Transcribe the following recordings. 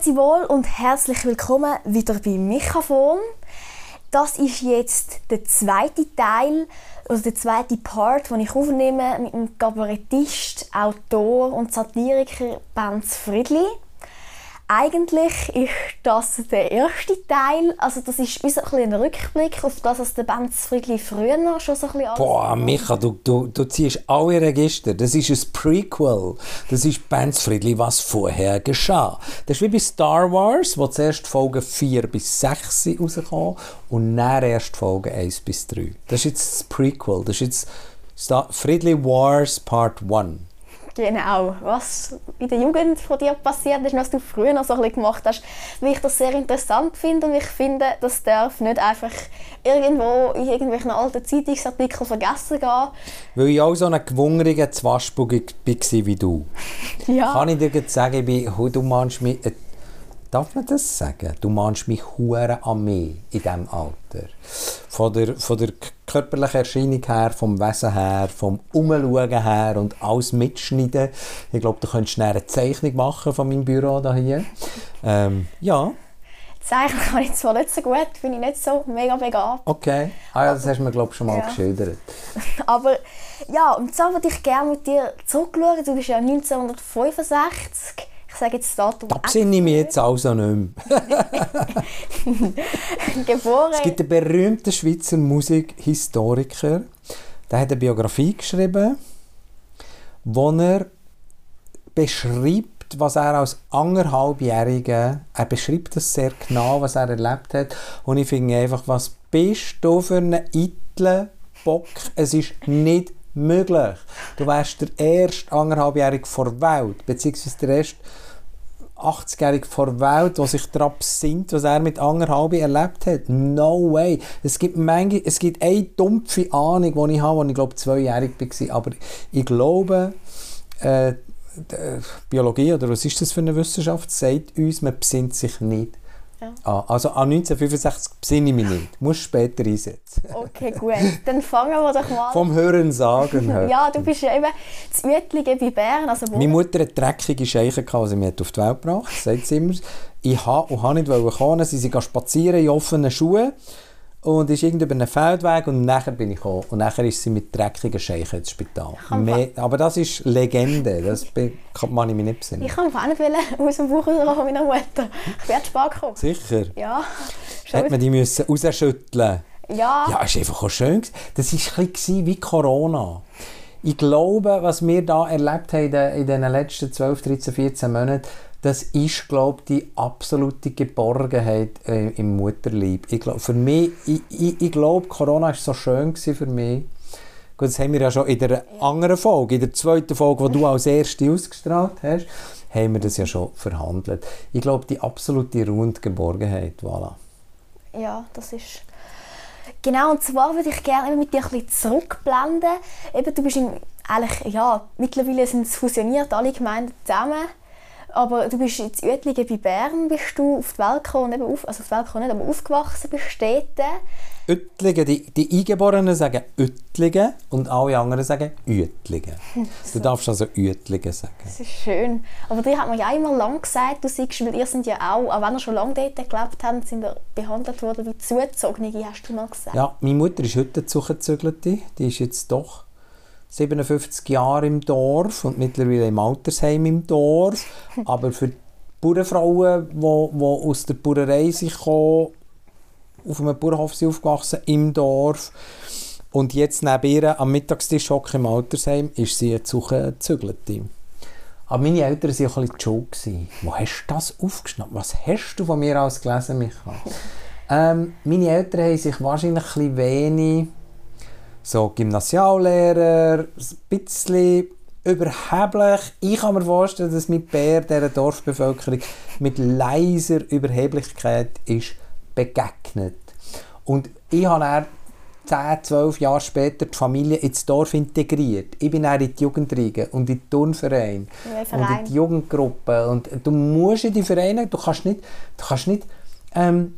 Grüezi wohl und herzlich willkommen wieder beim Mikrofon. Das ist jetzt der zweite Teil, also der zweite Part, den ich aufnehme mit dem Kabarettist, Autor und Satiriker Benz Friedli. Eigentlich ist das der erste Teil. Also das ist wie so ein, ein Rückblick auf das, was der Benz Friedli früher schon so ein bisschen Boah, Micha, du, du, du ziehst alle Register. Das ist ein Prequel. Das ist Benz Friedli, was vorher geschah. Das ist wie bei Star Wars, wo zuerst Folge 4 bis 6 rauskommen und dann erst Folge 1 bis 3. Das ist jetzt das Prequel. Das ist jetzt Friedli Wars Part 1. Genau. Was in der Jugend von dir passiert ist, was du früher noch so ein bisschen gemacht hast, weil ich das sehr interessant finde und ich finde, das darf nicht einfach irgendwo in irgendwelchen alten Zeitungsartikeln vergessen gehen. Weil ich auch so ein gewungener Zwaschbug war wie du. Ja. Kann ich dir sagen, ich bin, du meinst mich, äh, darf man das sagen? Du meinst mich hure an mich in diesem Alter. Von der, von der körperlichen Erscheinung her, vom Wesen her, vom Umschauen her und alles mitschneiden. Ich glaube, du könntest schnell eine Zeichnung machen von meinem Büro hier. Ähm, ja. Zeichnen kann ich zwar nicht so gut, bin ich nicht so mega begabt. Okay. Ah ja, das hast du mir, glaube schon mal ja. geschildert. Aber ja, und zwar würde ich gerne mit dir zurückschauen. Du bist ja 1965 ich sage jetzt das Datum. Da besinne ich mich jetzt also nicht mehr. Geboren. Es gibt einen berühmten Schweizer Musikhistoriker, der hat eine Biografie geschrieben, wo er beschreibt, was er als anderthalbjähriger, er beschreibt das sehr genau, was er erlebt hat. Und ich finde einfach, was bist du für einen eitlen Bock? Es ist nicht möglich. Du wärst der erste anderthalbjährige vor der Welt, beziehungsweise der erste 80-Jährige vor der Welt, der sich daran besinnt, was er mit anderthalb erlebt hat. No way. Es gibt, manche, es gibt eine dumpfe Ahnung, die ich habe, als ich glaube zweijährig war. Aber ich glaube, äh, Biologie, oder was ist das für eine Wissenschaft, sagt uns, man besinnt sich nicht ja. Ah, also an 1965 besinne ich mich nicht. Du musst später einsetzen. Okay, gut. Dann fangen wir doch mal Vom Hören sagen. ja, du bist ja eben das Uetlige bei Bern. Also Meine Mutter hatte dreckige Scheiche, die sie mir auf die Welt gebracht sagt sie immer. Ich habe und habe nicht kommen. Sie sind spazieren in offenen Schuhen und ist irgendwie über einen Feldweg und nachher bin ich gekommen. Und nachher ist sie mit dreckigen Scheichen ins Spital. Mehr, aber das ist Legende, das kann man mich nicht besinnen. Ich kann auch nicht aus dem Buch raus meiner Mutter. Ich werde spät. Sicher? Ja. Hätte man die müssen rausschütteln Ja. Ja, war einfach auch schön. Das war ein bisschen wie Corona. Ich glaube, was wir da erlebt haben in den letzten 12, 13, 14 Monaten, das ist, glaube die absolute Geborgenheit äh, im Mutterlieb. Ich glaub, für mich, ich, ich, ich glaube, Corona war so schön für mich. Gut, das haben wir ja schon in der anderen Folge, in der zweiten Folge, die du als erste ausgestrahlt hast, haben wir das ja schon verhandelt. Ich glaube, die absolute Ruhe und Geborgenheit, voilà. Ja, das ist... Genau, und zwar würde ich gerne mit dir ein bisschen zurückblenden. Eben, du bist im, eigentlich, ja, mittlerweile sind es fusioniert, alle Gemeinden zusammen. Aber du bist jetzt Uetligen bei Bern, bist du auf die Welt gekommen, eben auf, also auf die Welt gekommen, nicht, aber aufgewachsen bist Städte. Uetligen, die, die Eingeborenen sagen Uetligen und alle anderen sagen Uetligen. Du darfst also Uetligen sagen. Das ist schön. Aber dir hat man ja immer lang gesagt, du siehst, weil ihr sind ja auch, auch wenn ihr schon lange dort gelebt habt, sind ihr behandelt worden wie Zugezogene, hast du mal gesagt. Ja, meine Mutter ist heute Zugezogene, die ist jetzt doch 57 Jahre im Dorf und mittlerweile im Altersheim im Dorf. Aber für die Bauernfrauen, die, die aus der Bauerei kommen, auf einem Bauernhof sind aufgewachsen, im Dorf, und jetzt neben ihr am Mittagstisch hocken im Altersheim, ist sie eine Zugezügelte. Aber meine Eltern waren auch ein bisschen schuld. Wo hast du das aufgeschnappt? Was hast du von mir aus gelesen, Micha? Ähm, meine Eltern haben sich wahrscheinlich ein wenig so Gymnasiallehrer, ein bisschen überheblich. Ich kann mir vorstellen, dass mit Bär dieser Dorfbevölkerung mit leiser Überheblichkeit ist begegnet. Und ich habe dann 10, 12 Jahre später die Familie ins Dorf integriert. Ich bin dann in die Jugendriege und in den Turnverein und in die Jugendgruppe. Und du musst in die Vereine, du kannst nicht, du kannst nicht ähm,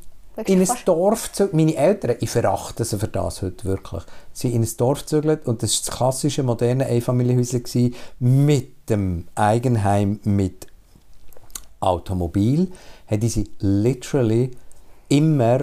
in ein Dorf gezügelt. Meine Eltern, ich verachte sie für das heute wirklich, sie sind in ein Dorf gezügelt und das war das klassische moderne Einfamilienhäuschen mit dem Eigenheim mit Automobil. Hätte sie literally immer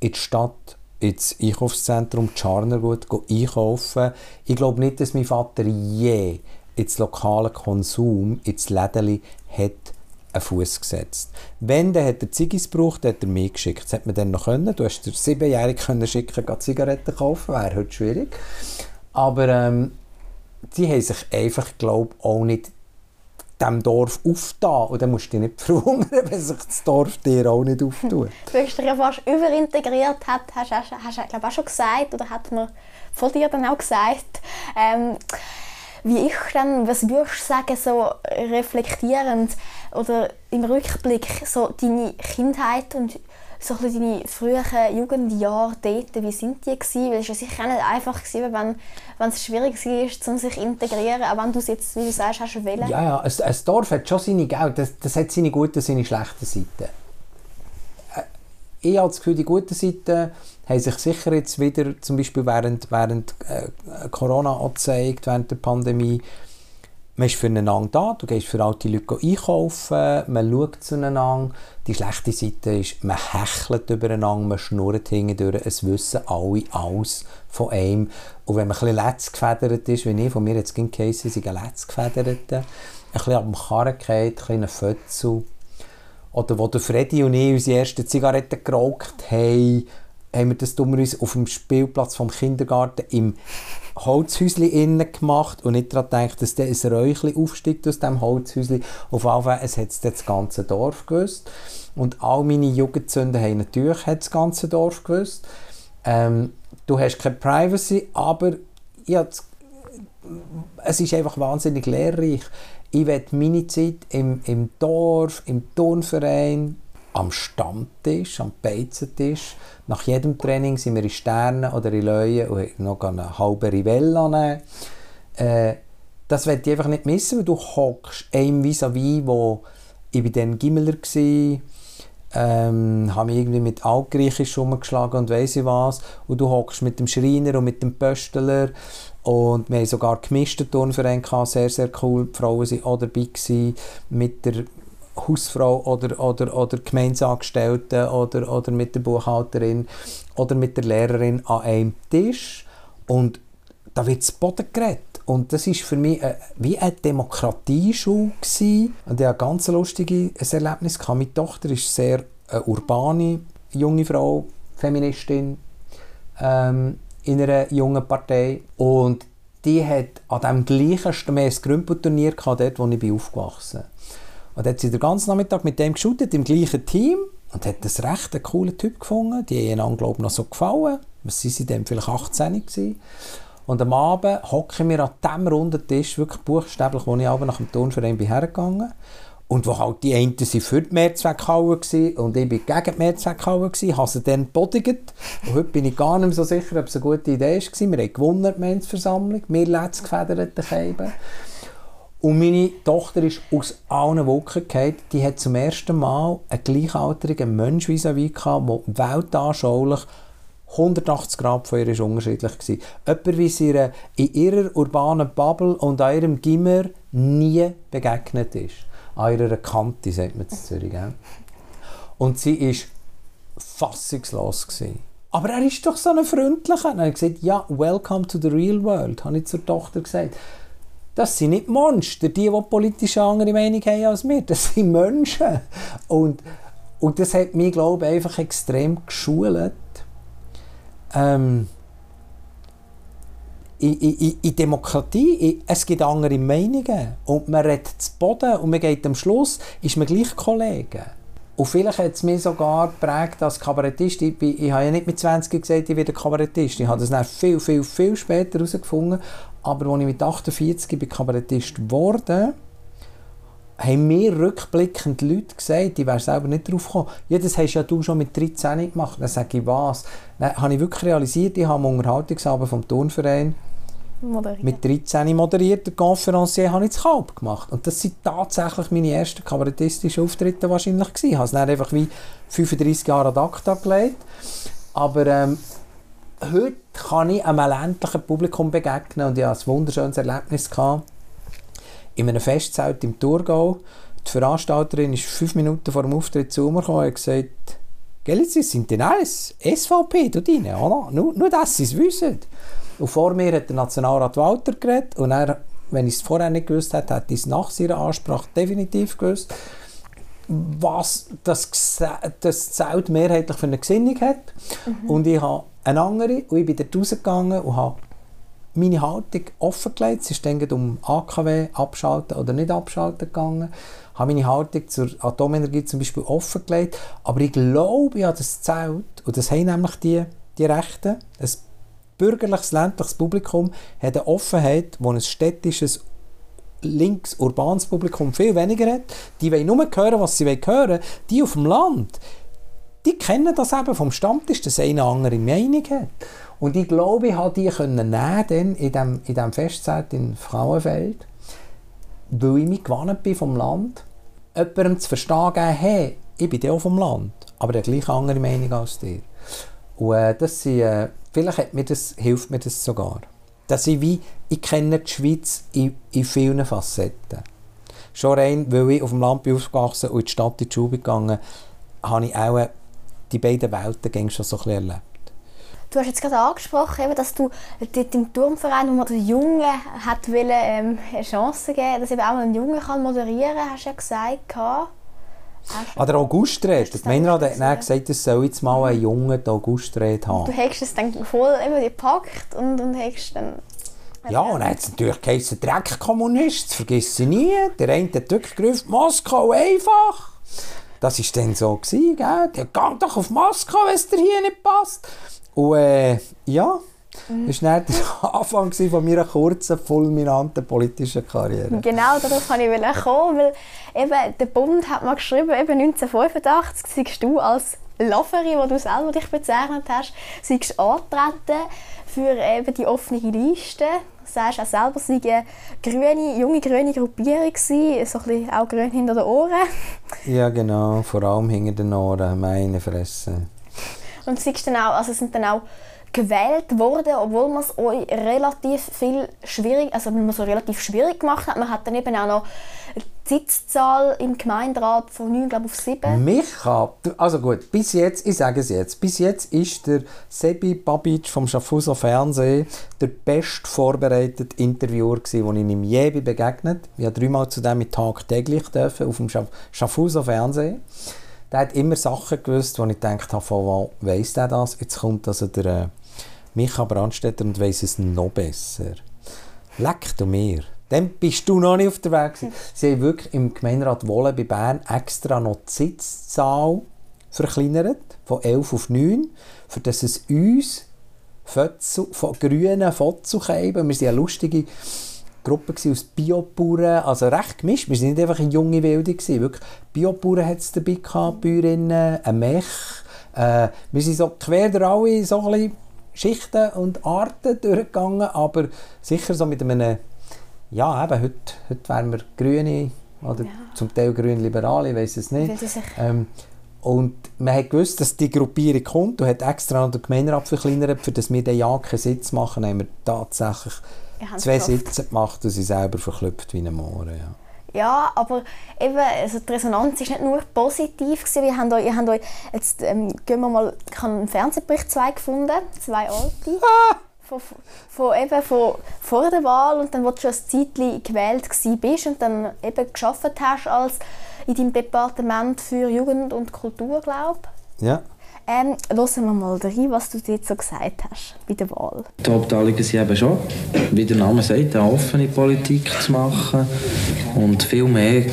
in die Stadt ins Einkaufszentrum Scharnergut einkaufen. Ich glaube nicht, dass mein Vater je ins lokale Konsum, ins Lädeli, hat einen Fuß gesetzt. Wenn, dann hat er Ziggis gebraucht, hat er mich geschickt. Das hätte man dann noch können. Du hast dir siebenjährig können schicken, Zigaretten kaufen, wäre heute schwierig. Aber ähm, die haben sich einfach, glaube auch nicht diesem Dorf aufgetan. Und dann musst du dich nicht verwundern, wenn sich das Dorf dir auch nicht auftut. du hast dich ja fast überintegriert, hast, hast, glaube auch schon gesagt, oder hat man von dir dann auch gesagt. Ähm, wie ich dann, was würdest du sagen, so reflektierend oder im Rückblick, so deine Kindheit und so ein deine frühen Jugendjahre dort, wie sind die gewesen? Weil es war sicher nicht einfach, gewesen, wenn, es schwierig war, um sich zu integrieren, auch wenn du es jetzt, wie du sagst, hast wählen. Ja, ja, ein, ein Dorf hat schon seine das, das hat seine guten seine schlechten Seiten. Äh, ich habe das Gefühl, die guten Seiten haben sich sicher jetzt wieder, zum Beispiel während, während äh, Corona gezeigt, während der Pandemie, man ist füreinander da, du gehst für alte Leute einkaufen, man schaut zueinander. Die schlechte Seite ist, man hechelt übereinander, man schnurrt hindurch, es wissen alle alles von einem. Und wenn man ein bisschen letzgefedert ist, wie ich, von mir jetzt ging Case, sind letzgefedert, ein bisschen ab dem Karren geht, ein bisschen Fötzel. Oder wo der Freddy und ich unsere ersten Zigaretten geraucht haben, haben wir das dummerweise auf dem Spielplatz vom Kindergarten im Holzhäuschen innen gemacht und nicht daran gedacht, dass dann ein Räuchchen aufsteigt aus diesem Holzhäuschen. Auf jeden Fall, es hat das ganze Dorf gewusst. Und all meine Jugendzünden haben natürlich das ganze Dorf gewusst. Ähm, du hast keine Privacy, aber ja, es ist einfach wahnsinnig lehrreich. Ich werde meine Zeit im, im Dorf, im Turnverein, am Stammtisch, am Beizentisch. Nach jedem Training sind wir in Sternen oder in Löwen und noch eine halbe Rivella nehmen. Äh, das werde ich einfach nicht missen, weil du hockst einem vis-à-vis, wo ich bin dann Gimmeler war, ähm, habe mich irgendwie mit Altgriechisch umgeschlagen und weiss ich was. Und du hockst mit dem Schreiner und mit dem Pöstler und wir haben sogar gemischte Turnverein sehr, sehr cool. Die Frauen waren auch dabei mit der Hausfrau oder, oder, oder Gemeinsangestellten oder, oder mit der Buchhalterin oder mit der Lehrerin an einem Tisch und da wird zu Boden geredet. Und das war für mich äh, wie eine Demokratieschule gewesen. Und ich hatte ein ganz lustiges Erlebnis. Meine Tochter ist sehr eine urbane junge Frau, Feministin ähm, in einer jungen Partei. Und die hat an dem gleichen, wir ein Grümpelturnier dort, wo ich aufgewachsen bin. Und hat sie den ganzen Nachmittag mit dem geshootet, im gleichen Team. Und hat das recht einen coolen Typ gefunden. Die haben einander, glaube ich, noch so gefallen. Was sind sie denn? Vielleicht 18 gewesen. Und am Abend hocken wir an diesem runden Tisch, wirklich buchstäblich, wo ich aber nach dem Turnverein bin hergegangen und wo halt die einen sind für die Mehrzweckhalle waren und ich bin gegen die Mehrzweckhalle habe sie dann bodigt. Und heute bin ich gar nicht so sicher, ob es eine gute Idee war. Wir haben gewonnen, die Gemeinsversammlung, wir letztgefederten Scheiben. Und meine Tochter ist aus allen Wolken gefallen. Die hat zum ersten Mal einen gleichaltrigen Mensch vis-à-vis gehabt, der weltanschaulich 180 Grad von ihr ist unterschiedlich war. Jemand, wie sie in ihrer urbanen Bubble und an ihrem Gimmer nie begegnet ist. An ihrer Kante, sagt man in Zürich. Gell? Und sie war fassungslos. Gewesen. Aber er ist doch so ein Freundlicher. Und er hat gesagt, ja, welcome to the real world, habe ich zur Tochter gesagt das sind nicht Monster, die, die politisch eine andere Meinung haben als wir. Das sind Menschen. Und, und das hat mich, glaube ich, einfach extrem geschult. Ähm, in, in, in, Demokratie, in, es gibt andere Meinungen. Und man redet zu Boden und man geht am Schluss, ist man gleich Kollegen. Und vielleicht hat es mich sogar geprägt als Kabarettist. Ich, ich, ich habe ja nicht mit 20 gesagt, ich werde Kabarettist. Ich habe das dann viel, viel, viel später herausgefunden. Aber als ich mit 48 bin Kabarettist geworden haben mir rückblickend Leute gesagt, die wären selber nicht drauf gekommen. Ja, das hast ja du schon mit 13 gemacht. Dann sage ich, was? Dann habe ich wirklich realisiert, ich habe am Unterhaltungsabend vom Turnverein moderieren. Mit 13 moderiert, der Conferencier habe ich das Kalb gemacht. Und das sind tatsächlich meine ersten kabarettistischen Auftritte wahrscheinlich gewesen. Ich habe es dann einfach wie 35 Jahre ad acta gelegt. Aber ähm, heute kann ich einem ländlichen Publikum begegnen und ich hatte ein wunderschönes Erlebnis gehabt. In einem Festzelt im Thurgau. Die Veranstalterin ist fünf Minuten vor dem Auftritt zu mir gekommen und gesagt, Gell, sie sind denn alles SVP dort rein, oder? Nur, nur dass sie es wissen. Und vor mir hat der Nationalrat Walter geredet und er, wenn ich es vorher nicht gewusst hätte, hätte ich es nach seiner Ansprache definitiv gewusst, was das, das Zelt mehrheitlich für eine Gesinnung hat. Mhm. Und ich habe eine andere und ich bin dort rausgegangen und habe meine Haltung offengelegt. Es ist dann um AKW abschalten oder nicht abschalten gegangen. Ich habe meine Haltung zur Atomenergie zum Beispiel offengelegt. Aber ich glaube, ich habe das Zelt, und das haben nämlich die, die Rechten, ein bürgerliches, ländliches Publikum, hat eine Offenheit, wo ein städtisches links urbanes Publikum viel weniger hat. Die wollen nur hören, was sie hören. Die auf dem Land, die kennen das eben vom Stammtisch, dass eine andere Meinung hat. Und ich glaube, ich konnte die können nehmen in diesem in dem Festzeit in Frauenfeld, weil ich mich gewarnt bin vom Land, jemandem zu verstehen hey, ich bin auch vom Land, aber der gleiche andere Meinung als dir. Und äh, das äh, vielleicht mir das, hilft mir das sogar. Dass ich wie, ich kenne die Schweiz in, in vielen Facetten. Schon rein, weil ich auf dem Land bin aufgewachsen und in die Stadt in die Schule gegangen, habe ich auch die beiden Welten schon so ein erlebt. Du hast jetzt gerade angesprochen, dass du dort im Turmverein, wo man den Jungen hat wollen, ähm, eine Chance geben dass eben auch ein Junge moderieren kann, hast du ja gesagt. An ah, der Augustrede. Der Gemeinderat hat dann gesagt, es soll jetzt mal ein Junge die Augustrede haben. Du hast es dann voll eben gepackt und, und hast dann... Ja, und dann hat es natürlich geheißen, Dreckkommunist, das vergiss ich nie. Der eine hat wirklich gerufen, Moskau einfach. Das war dann so, gewesen, gell? Der geht doch auf Moskau, wenn es dir hier nicht passt. Und äh, ja, mhm. das war der Anfang von meiner kurzen, fulminanten politischen Karriere. Genau, darauf wollte ich kommen, weil eben der Bund hat mal geschrieben, eben 1985 seist du als Lofferi, wo du selber dich bezeichnet hast, seist antreten für eben die offene Liste. Du sagst auch selber, es war eine grüne, junge grüne Gruppierung, so ein bisschen auch grün hinter den Ohren. Ja genau, vor allem hinter den Ohren, meine Fresse. Und es, dann auch, also sind dann auch gewählt worden, obwohl man es euch relativ viel schwierig, also man so relativ schwierig gemacht hat. Man hat dann eben auch noch die Sitzzahl im Gemeinderat von 9 glaube auf 7. Micha, also gut, bis jetzt, ich sage es jetzt, bis jetzt ist der Sebi Babic vom Schaffhauser Fernsehen der best vorbereitete Interviewer gewesen, den ich ihm je begegnet. Ich habe dreimal zu dem tagtäglich dürfen auf dem Schaffhauser Fernsehen der hat immer Sachen gewusst, wo ich gedacht habe, von wo weiss der das? Jetzt kommt also der äh, Micha Brandstätter und weiss es noch besser. Leck du mir. Dann bist du noch nicht auf der Weg. Gewesen. Sie haben wirklich im Gemeinderat Wohlen bei Bern extra noch die Sitzzahl verkleinert, von 11 auf 9, für dass es uns von grünen Fotzen geben. Wir sind eine lustige Gruppe aus Biobauern, also recht gemischt. Wir waren nicht einfach eine junge Wilde. Wirklich, Biobauern hat es dabei gehabt, Bäuerinnen, ein Mech. Äh, wir sind so quer durch alle so ein bisschen Schichten und Arten durchgegangen, aber sicher so mit einem, ja eben, heute, heute wären wir Grüne oder ja. zum Teil Grün-Liberale, ich weiß es nicht. Ähm, und man hat gewusst, dass die Gruppierung kommt und hat extra noch den Gemeinderat verkleinert, für dass wir den ja keinen Sitz machen, haben wir tatsächlich zwei Sitze gemacht und sie selber verklüpft wie ein Mohren. Ja. Ja, aber eben, also die Resonanz war nicht nur positiv. Gewesen. Wir haben euch, ihr habt euch jetzt ähm, gehen wir mal, ich habe einen Fernsehbericht zwei gefunden, zwei alte. Von, von, eben von vor der Wahl und dann, wo du schon ein Zeitchen gewählt bist und dann eben geschafft hast als in deinem Departement für Jugend und Kultur, glaube Ja. Ähm, hören wir mal rein, was du jetzt so gesagt hast bei der Wahl. Die Hauptanliegen sind eben schon, wie der Name sagt, eine offene Politik zu machen und viel mehr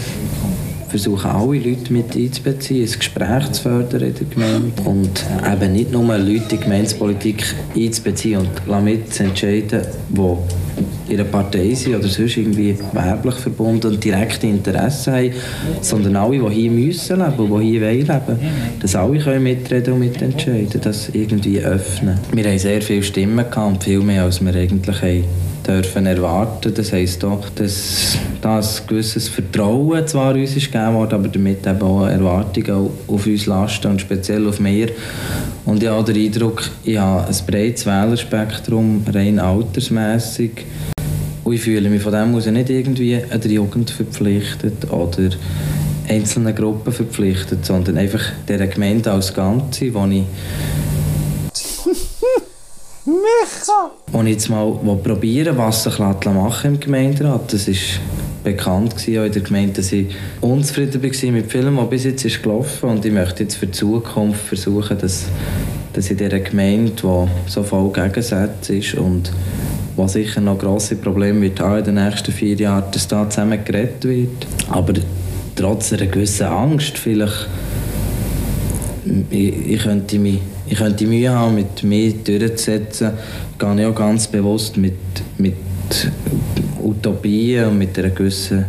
versuchen alle Leute mit einzubeziehen, ein Gespräch zu fördern in der Gemeinde und eben nicht nur Leute in die Gemeindepolitik einzubeziehen und mit zu entscheiden, die ihre Partei sind oder sonst irgendwie werblich verbunden und direkte Interessen haben, sondern alle, die hier müssen leben und hier wollen leben, dass alle können mitreden und mitentscheiden, das irgendwie öffnen. Wir haben sehr viele Stimmen gehabt viel mehr, als wir eigentlich haben dürfen erwarten. Das heisst auch, dass da ein gewisses Vertrauen zwar uns ist gegeben worden, aber damit eben auch Erwartungen auf uns lasten und speziell auf mir. Und ich habe den Eindruck, ich habe ein breites Wählerspektrum, rein altersmässig. Und ich fühle mich von dem aus nicht irgendwie an der Jugend verpflichtet oder einzelnen Gruppen verpflichtet, sondern einfach der Gemeinde als Ganze, wo ich Micha! Und jetzt mal probieren, was sich machen im Gemeinderat. Das ist bekannt gewesen, in der Gemeinde, dass ich unzufrieden war mit Filmen, was bis jetzt ist gelaufen und ich möchte jetzt für die Zukunft versuchen, dass, dass in dieser Gemeinde, die so voll Gegensätze ist und was sicher noch grosse Probleme wird haben in den nächsten vier Jahren, dass da zusammen geredet wird. Aber trotz einer gewissen Angst vielleicht, ich, ich könnte mich ich könnte Mühe haben, mit mir durchzusetzen, gehe ich auch ganz bewusst mit, mit Utopien und mit einer gewissen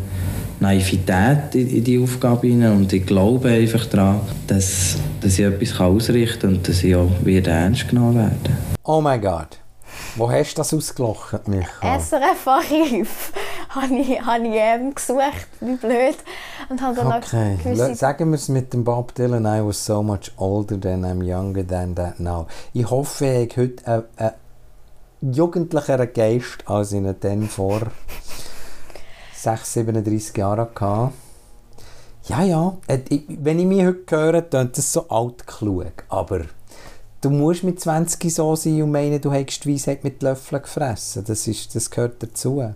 Naivität in, in die Aufgabe hinein. Und ich glaube einfach daran, dass, dass ich etwas ausrichten kann und dass ich auch wieder ernst genommen werde. Oh mein Gott. Wo hast du das ausgelocht, Michael? SRF-Archiv habe ich, habe ich ähm, gesucht, wie blöd. Und habe dann okay. gewisse... Sagen wir es mit dem Bob Dylan, I was so much older than I'm younger than that now. Ich hoffe, ich heute einen, einen jugendlicheren Geist, als ich ihn dann vor 6, 37 Jahren hatte. Ja, ja, äh, wenn ich mich heute höre, klingt das so alt klug, aber du musst mit 20 so sein und meinen, du hättest die Weisheit mit Löffeln gefressen. Das, ist, das gehört dazu.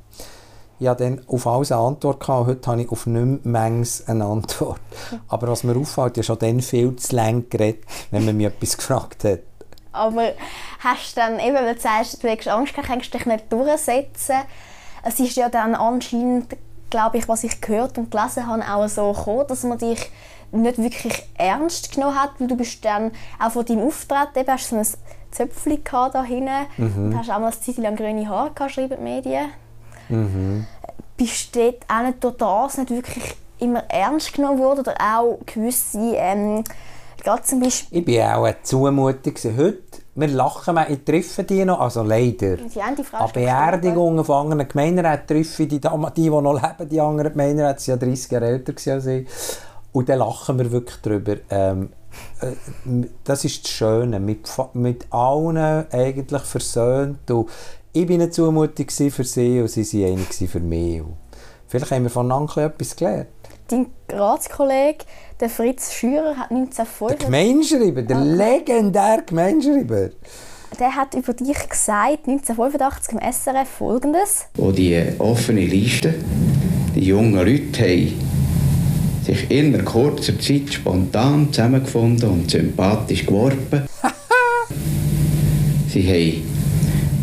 Ich hatte dann auf alles eine Antwort gehabt, heute habe ich auf nicht mehr eine Antwort. Aber was mir auffällt, ich habe schon dann viel zu lange geredet, wenn man mich etwas gefragt hat. Aber hast du dann, eben, wenn du sagst, du hast Angst kannst du dich nicht durchsetzen. Es ist ja dann anscheinend, glaube ich, was ich gehört und gelesen habe, auch so gekommen, dass man dich nicht wirklich ernst genommen hat, weil du bist dann auch von deinem Auftreten, eben, hast so ein Zöpfchen da hinten mhm. und hast auch mal eine Zeit lang grüne Haare gehabt, schreiben die Medien. Mhm. Bist du dort auch nicht durch das nicht wirklich immer ernst genommen worden oder auch gewisse, ähm, gerade zum Beispiel... Ich war auch eine Zumutung. Heute, wir lachen, ich treffe die noch, also leider. Die Frau An Beerdigungen von anderen Gemeinderäten treffe ich die, die, die noch leben, die anderen Gemeinderäte, sind ja 30 Jahre älter als ich. Und dann lachen wir wirklich drüber. Ähm, äh, das ist das Schöne, mit, mit allen eigentlich versöhnt. Und ich war eine Zumutung für sie und sie waren eine für mich. Und vielleicht haben wir voneinander etwas gelernt. Dein Ratskollege, der Fritz Schürer, hat 1905... Der Gemeinschreiber, der ah. legendäre Gemeinschreiber. Der hat über dich gesagt, 1985 im SRF folgendes. Wo die offene Liste die jungen Leute haben sich in kurzer Zeit spontan zusammengefunden und sympathisch geworben. Sie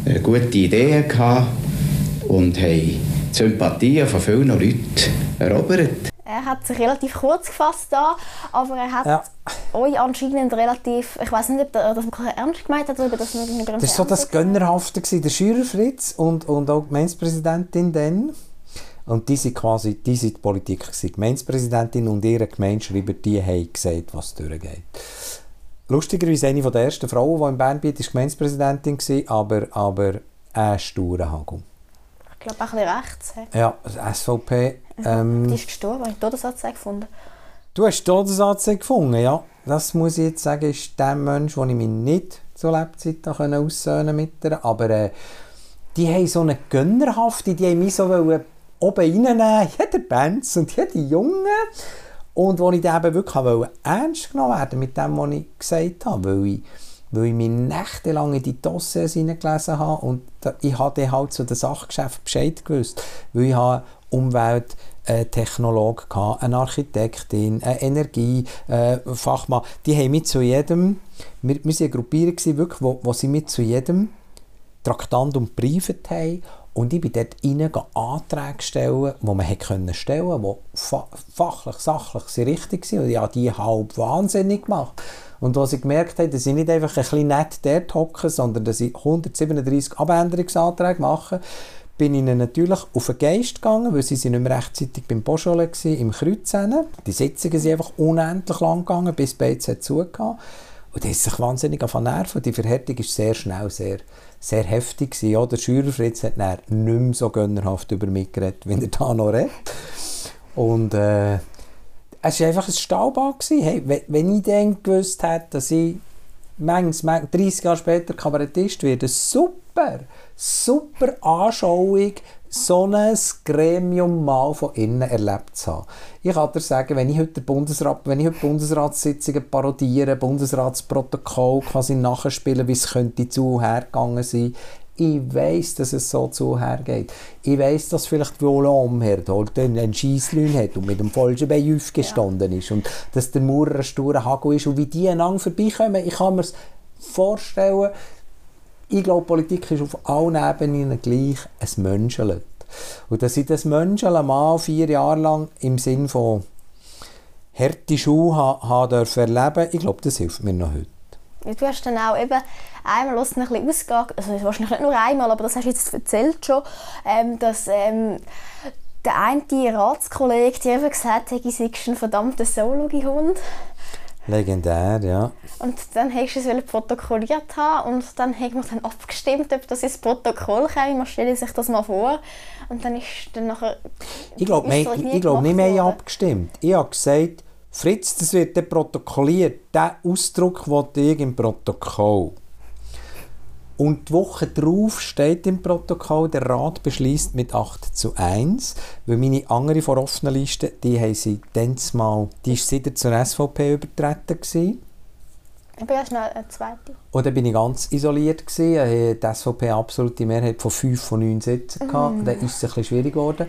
haben gute Ideen gehabt und haben die Sympathien von vielen Leuten erobert. Er hat sich relativ kurz gefasst da, aber er hat ja. euch anscheinend relativ, ich weiß nicht, ob er das ernst gemeint hat oder ob das nur ein Das war so das Gönnerhafte, der Schürer Fritz und, und auch die Gemeindepräsidentin dann. Und die sind quasi die sind die Politik. Die Gemeindepräsidentin und ihre Gemeindeschreiber, die haben gesagt, was durchgeht. Lustigerweise eine der ersten Frauen, die in Bern war, war Gemeindepräsidentin, aber, aber ein sturer Hagel. Ich glaube, auch ein bisschen rechts. Ja, SVP. Ähm, die ist gestorben, ich habe Todesanzeige gefunden. Du hast Todesanzeige gefunden, ja. Das muss ich jetzt sagen, ist der Mensch, den ich mich nicht zur Lebzeit aussöhnen mit ihr. Aber äh, die haben so eine Gönnerhafte, die haben mich so wollen oben reinnehmen, jeder Bands und jede Junge. Und wo ich dann eben wirklich wollte, ernst genommen werden mit dem, was ich gesagt habe, weil ich, weil ich mich nächtelang in die Dossiers hineingelesen habe und ich hatte halt zu den Sachgeschäften Bescheid gewusst, weil ich habe Umwelt Technologe eine Architektin, eine Energiefachmann. Äh, die haben mit zu jedem, wir, wir waren eine Gruppierung, wirklich, wo, wo sie mit zu jedem Traktandum briefet haben und ich bin dort rein, Anträge stellen, die man hätte stellen konnte, die fa fachlich, sachlich richtig waren. Und ich habe die halb wahnsinnig gemacht. Und was ich gemerkt habe, dass ich nicht einfach ein bisschen nett dort hocke, sondern dass ich 137 Abänderungsanträge mache, bin ich natürlich auf den Geist gegangen, weil sie nicht mehr rechtzeitig beim Beaujolais im Kreuz. Die Sitzungen sind einfach unendlich lang gegangen, bis hat zugehört. Und der ist sich wahnsinnig von Nerven. Die Verhärtung ist sehr schnell, sehr, sehr heftig gewesen. Ja, der Schülerfritz hat dann nicht mehr so gönnerhaft über mich geredet, wie er da noch redet. Und äh, es war einfach ein Stahlbad. Hey, wenn ich dann gewusst hätte, dass ich manchmal, 30 Jahre später Kabarettist werde, super, super Anschauung, so ein Gremium mal von innen erlebt zu haben. Ich kann dir sagen, wenn ich heute Bundesrat, wenn ich heute Bundesratssitzungen parodiere, Bundesratsprotokoll quasi nachspiele, wie es könnte zu hergegangen sein, ich weiß, dass es so zu hergeht. Ich weiß, dass vielleicht Viola Omherd halt einen Scheisslün hat und mit dem falschen Bein aufgestanden ja. ist und dass der Maurer ein sturer Hagel ist und wie die einander vorbeikommen. Ich kann mir vorstellen, ich glaube, Politik ist auf allen Ebenen gleich ein Menschenlet. Und dass ich das Menschenlet mal vier Jahre lang im Sinn von harte Schuhe ha, ha erleben ich glaube, das hilft mir noch heute. Du hast dann auch eben einmal ein bisschen ausgegangen, also wahrscheinlich nicht nur einmal, aber das hast du jetzt erzählt schon, ähm, dass ähm, der eine Ratskollege dir gesagt hat, ich sei ein verdammter Solo-Hund. Legendär, ja. Und dann hast du es protokolliert haben und dann haben wir dann abgestimmt, ob das ins Protokoll käme. Man stelle sich das mal vor. Und dann ist dann nachher... Ich glaube glaub, nicht mehr abgestimmt. Ich habe gesagt, Fritz, das wird dann protokolliert. Diesen Ausdruck wollte ich im Protokoll. Und die Woche darauf steht im Protokoll, der Rat beschließt mit 8 zu 1, weil meine andere vor offenen Liste, die haben sie dann mal, die ist wieder zur SVP übertreten gewesen. Ich bin erst noch eine zweite. Und dann bin ich ganz isoliert. Gewesen. Die SVP absolute Mehrheit von 5 von 9 Sitzen. Mm. Dann ist es ein bisschen schwierig geworden.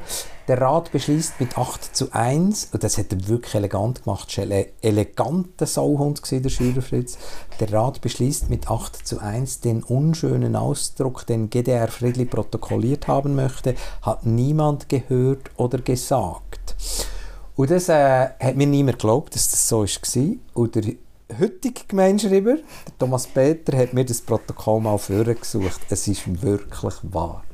Der Rat beschließt mit 8 zu 1, und das hat er wirklich elegant gemacht, das war ein eleganter Sauhund, der Schülerfritz. Der Rat beschließt mit 8 zu 1 den unschönen Ausdruck, den GDR Friedli protokolliert haben möchte, hat niemand gehört oder gesagt. Und das äh, hat mir niemand geglaubt, dass das so war. Und der heutige Gemeinschreiber, der Thomas Peter, hat mir das Protokoll mal vorgesucht. Es ist wirklich wahr.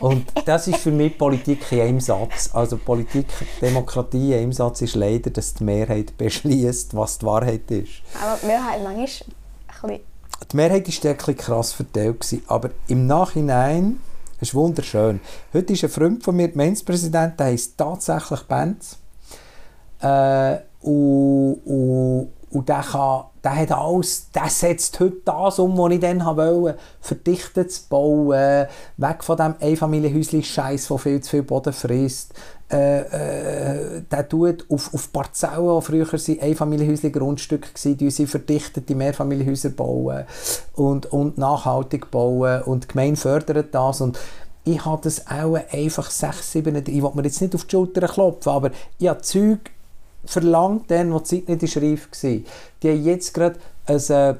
Und das ist für mich Politik in einem Satz. Also Politik, Demokratie in einem Satz ist leider, dass die Mehrheit beschließt, was die Wahrheit ist. Aber die Mehrheit manchmal ein bisschen... Die Mehrheit war ein krass verteilt, aber im Nachhinein ist wunderschön. Heute ist ein Freund von mir, Gemeinspräsident, der heisst tatsächlich Benz. Äh, und, und und der, kann, der hat alles, der setzt heute das um, was ich dann wollte, verdichtet zu bauen, weg von dem Einfamilienhäuschen-Scheiß, der viel zu viel Boden frisst. Äh, äh, der tut auf, auf Parzellen, die früher Einfamilienhäuschen-Grundstücke waren, sie verdichtete Mehrfamilienhäuser bauen und, und nachhaltig bauen. Und die Gemeinde fördert das. Und ich habe das auch einfach sechs, sieben, ich will mir jetzt nicht auf die Schulter klopfen, aber ich habe Zeug verlangt, dann, wo die Zeit nicht reif war. Die haben jetzt gerade ein, äh,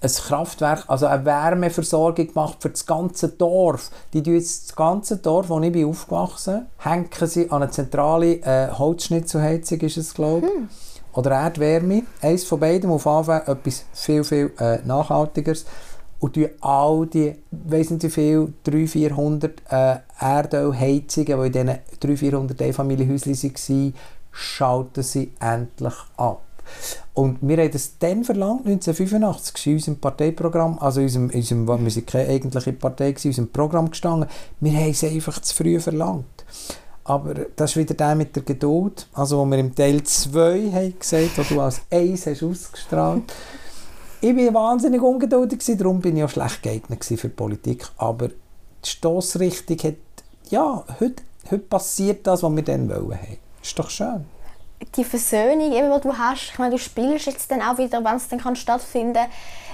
ein Kraftwerk, also eine Wärmeversorgung gemacht für das ganze Dorf. Die tun jetzt das ganze Dorf, wo ich bin aufgewachsen bin, hängen sie an eine zentrale äh, Holzschnitzelheizung, ist es, glaube ich. Hm. Oder Erdwärme. Eins von beiden auf Anfang etwas viel, viel äh, Nachhaltigeres. Und tun all die, weiss nicht wie viel, 300, 400 äh, Erdölheizungen, die in diesen 300, 400 Einfamilienhäuschen waren, schalten sie endlich ab. Und wir haben das dann verlangt, 1985, in unserem Parteiprogramm, also in unserem, unserem wir sind keine eigentliche Partei, in unserem Programm gestanden. Wir haben es einfach zu früh verlangt. Aber das ist wieder der mit der Geduld, also wo wir im Teil 2 haben gesagt, wo du als Eis hast ausgestrahlt. ich war wahnsinnig ungeduldig, darum bin ich auch schlecht geeignet für Politik. Aber die Stossrichtung hat, ja, heute, heute passiert das, was wir dann wollen haben. Ist doch schön. Die Versöhnung, eben, die du hast, ich meine, du spielst jetzt dann auch wieder, wenn es dann kann stattfinden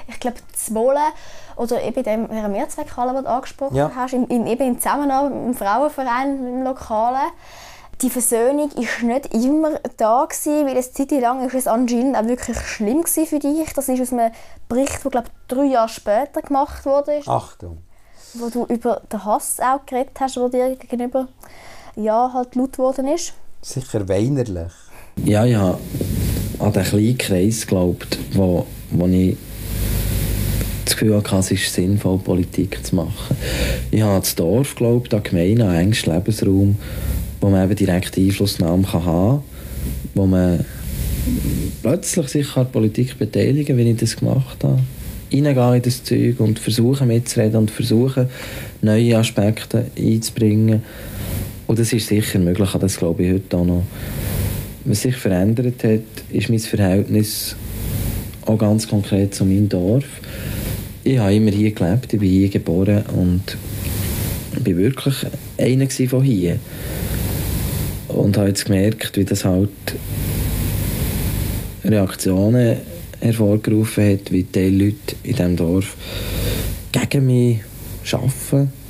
ich glaube, das Wohlen oder eben in der Mehrzweckhalle, die du angesprochen ja. hast, in, in, eben im Zusammenhang mit dem Frauenverein, im Lokalen, die Versöhnung ist nicht immer da gewesen, weil eine Zeit lang ist es anscheinend auch wirklich schlimm für dich. Das ist aus einem Bericht, der glaube drei Jahre später gemacht wurde. Achtung. Wo du über den Hass auch geredet hast, der dir gegenüber ja, halt laut geworden ist. Sicher weinerlich. Ja, ich habe an den kleinen Kreis geglaubt, wo, wo ich das Gefühl hatte, es ist sinnvoll, Politik zu machen. Ich habe das Dorf geglaubt, an Gemeinde, an engsten Lebensraum, wo man eben direkt Einflussnahme kann haben kann, wo man plötzlich sich an der Politik beteiligen, wie ich das gemacht habe. Reingehen in das Zeug und versuchen mitzureden und versuchen, neue Aspekte einzubringen. Und das ist sicher möglich, das glaube ich heute auch noch. Was sich verändert hat, ist mein Verhältnis auch ganz konkret zu meinem Dorf. Ich habe immer hier gelebt, ich bin hier geboren und bin wirklich einer von hier. Und habe jetzt gemerkt, wie das halt Reaktionen hervorgerufen hat, wie die Leute in diesem Dorf gegen mich arbeiten.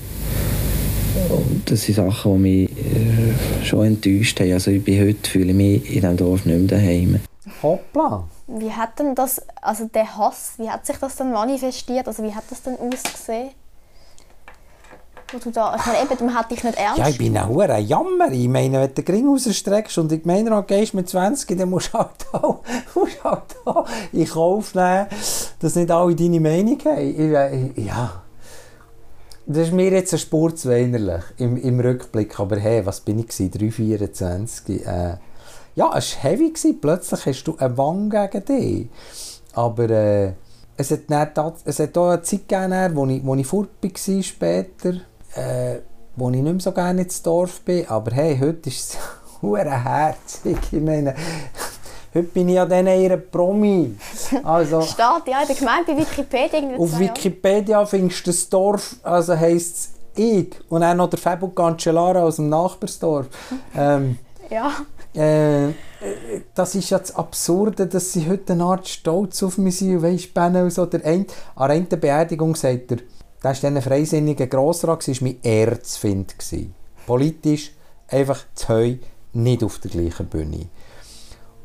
Das sind Sachen, die mich äh, schon enttäuscht haben. Also ich bin heute fühle mich in diesem Dorf nicht mehr daheim. Hoppla! Wie hat denn das, also der Hass, wie hat sich das dann manifestiert? Also wie hat das dann ausgesehen? Wo du da, ich meine, eben, man hat dich nicht ernst. Ja, ich bin auch ein Jammer. Ich meine, wenn du den Ring rausstreckst und in die Gemeinderat gehst mit 20, dann musst du halt auch, musst halt auch in Kauf nehmen, dass nicht alle deine Meinung haben. Ich, ja. Das ist mir jetzt ein Spur zu weinerlich im, im Rückblick. Aber hey, was bin ich? 3,24. Äh, ja, es war heavy. Gewesen. Plötzlich hast du eine Wange gegen dich. Aber äh, es, hat dann, es hat auch eine Zeit gegeben, wo ich, wo ich fort war später, äh, wo ich nicht mehr so gerne ins Dorf bin. Aber hey, heute ist es herzig. Ich meine, Heute bin ich ja dann eher Promi. Also, Steht ja in der Gemeinde bei Wikipedia. Auf Wikipedia findest du das Dorf, also heisst es ich. Und auch noch der Fabio Cancellara aus dem Nachbarsdorf. ähm, ja. Äh, das ist ja das Absurde, dass sie heute eine Art stolz auf mich sind. Weißt du, so der ein, an einer Beerdigung sagt er, da war dann ein freisinniger Grossrat, war mein Erzfind. Politisch einfach zu heu, nicht auf der gleichen Bühne.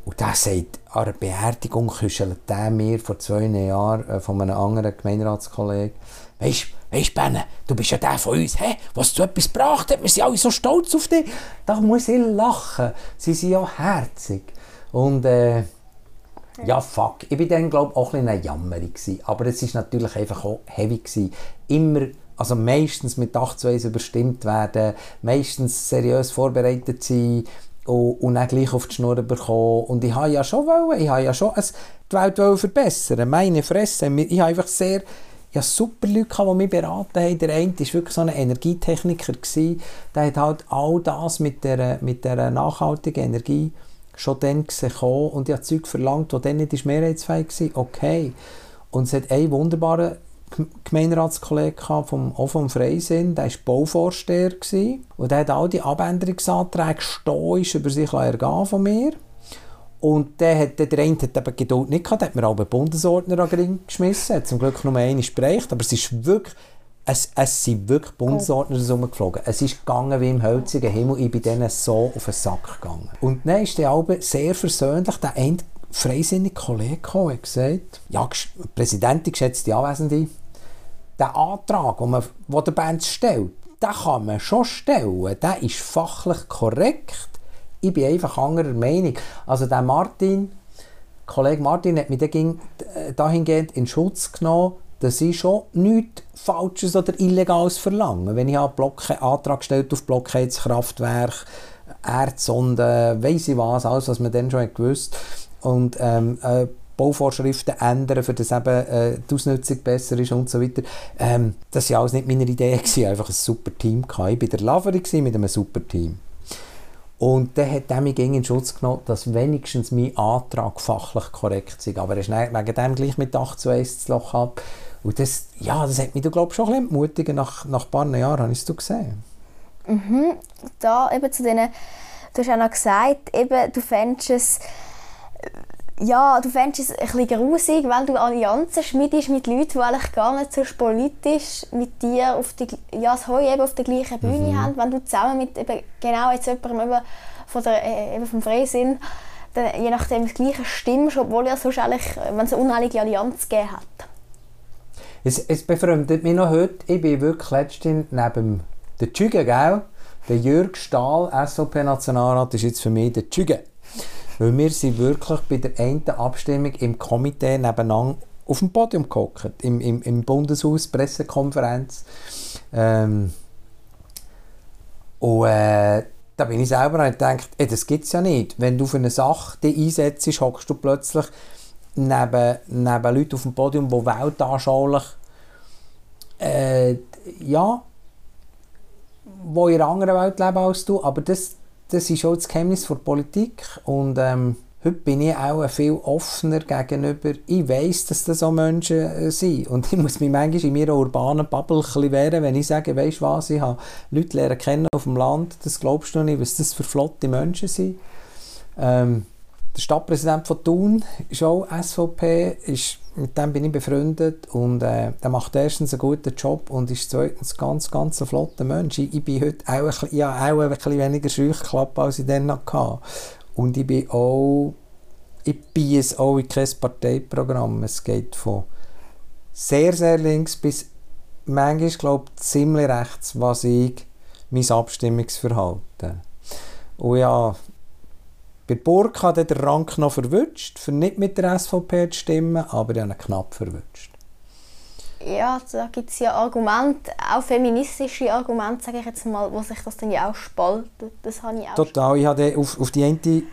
Und der sagt, an einer Beerdigung küschelt der mir vor zwei Jahren äh, von einem anderen Gemeinderatskollegen, weisst Weisst Benne, du bist ja der von uns, hä? was zu etwas gebracht hat, wir sind alle so stolz auf dich. Da muss ich lachen. Sie sind ja herzig. Und äh, ja, fuck. Ich war dann, glaube ich, auch ein bisschen jammerig. Aber es war natürlich einfach auch heavy. Gewesen. Immer, also meistens mit 8 überstimmt werden, meistens seriös vorbereitet sein und, und dann gleich auf die Schnur bekommen. Und ich habe ja schon wollen, ich ja schon die Welt verbessern Meine Fresse. Ich habe einfach sehr ja, super Leute, die mich beraten haben. Der eine war wirklich so ein Energietechniker. Gewesen. Der hat halt all das mit der, mit der nachhaltigen Energie schon dann gesehen und ich habe Zeug verlangt, das dann nicht mehrheitsfähig war. Okay. Und es hat einen wunderbaren Gemeinderatskollegen vom, auch vom Freisinn, der war Bauvorsteher gewesen, und der hat all die Abänderungsanträge stoisch über sich ergehen von mir. Und der, hat, der eine hat eben Geduld nicht gehabt, hat mir aber Bundesordner an den Ring geschmissen, hat zum Glück nur eine spricht, aber es ist wirklich, es, es sind wirklich Bundesordner oh. rumgeflogen. Es ist gegangen wie im hölzigen Himmel, ich bin denen so auf den Sack gegangen. Und dann ist der Albe sehr versöhnlich, der eine freisinnige Kollege gekommen, hat gesagt, ja, Präsidentin, geschätzte Anwesende, der Antrag, den, man, den der Band stellt, den kann man schon stellen, der ist fachlich korrekt, ich bin einfach anderer Meinung. Also der Martin, Kollege Martin hat mich äh, dahingehend in Schutz genommen, dass ich schon nichts Falsches oder Illegales verlange. Wenn ich einen Antrag gestellt auf Blockheizkraftwerk, Erdsonde, weiss ich was, alles, was man dann schon gewusst und ähm, äh, Bauvorschriften ändern, für das eben äh, die Ausnutzung besser ist und so weiter. Ähm, das war alles nicht meine Idee, gewesen. einfach ein super Team. Gehabt. Ich war der Lavery mit einem super Team. Und dann hat er mich in Schutz genommen, dass wenigstens mein Antrag fachlich korrekt ist. Aber er ist wegen dem gleich mit 8 zu 1 zu Loch ab. Und das, ja, das hat mich, du glaubst, schon ein bisschen entmutigen. Nach, nach ein paar Jahren habe ich es gesehen. Mhm. Da eben zu denen, du hast auch noch gesagt, eben, du fändest es ja, du fändest es ein bisschen grusig, wenn du Allianzen schmiedest mit Leuten, die eigentlich gar nicht so politisch mit dir auf die, ja, das Heu eben auf der gleichen Bühne mhm. haben. Wenn du zusammen mit eben genau jetzt jemandem eben von der, äh, eben vom Freisinn dann, je nachdem das gleiche stimmst, obwohl ja sonst eigentlich, wenn es eine unheilige Allianz gegeben hat. Es, es befremdet mich noch heute, ich bin wirklich letztens neben der Tschüge, gell? Der Jürg Stahl, SVP-Nationalrat, ist jetzt für mich der Tschüge. Weil wir sind wirklich bei der einen Abstimmung im Komitee nebeneinander auf dem Podium gehockt, im, im, im Bundeshaus, Pressekonferenz. Ähm, und äh, da bin ich selber und gedacht, ey, das gibt es ja nicht. Wenn du für eine Sache dich einsetzt, hockst du plötzlich neben, neben Leuten auf dem Podium, die weltanschaulich äh, ja, wo in einer anderen Welt leben als du, aber das, das ist auch das Geheimnis der Politik und ähm, heute bin ich auch viel offener gegenüber, ich weiß, dass das so Menschen äh, sind und ich muss mich manchmal in meiner urbanen Bubble wehren, wenn ich sage, weißt du was, ich habe Leute lernen kennen auf dem Land, das glaubst du nicht, was das für flotte Menschen sind. Ähm, der Stadtpräsident von Thun ist auch SVP, ist, mit dem bin ich befreundet und äh, der macht erstens einen guten Job und ist zweitens ganz, ganz ein flotter Mensch. Ich, ich bin heute auch ein, bisschen, ja, auch ein bisschen weniger Scheuchklappe, als ich dann noch hatte. Und ich bin auch, ich bin es auch in kein Parteiprogramm. Es geht von sehr, sehr links bis manchmal, glaube ich, ziemlich rechts, was ich mein Abstimmungsverhalten. Und ja, bei Burg hat der Rank noch verwünscht, für nicht mit der SVP zu stimmen, aber ich habe ihn knapp verwünscht. Ja, da gibt es ja Argumente, auch feministische Argumente, sage ich jetzt mal, wo sich das dann ja auch spaltet. Das habe ich auch Total. Ich habe auf, auf die eine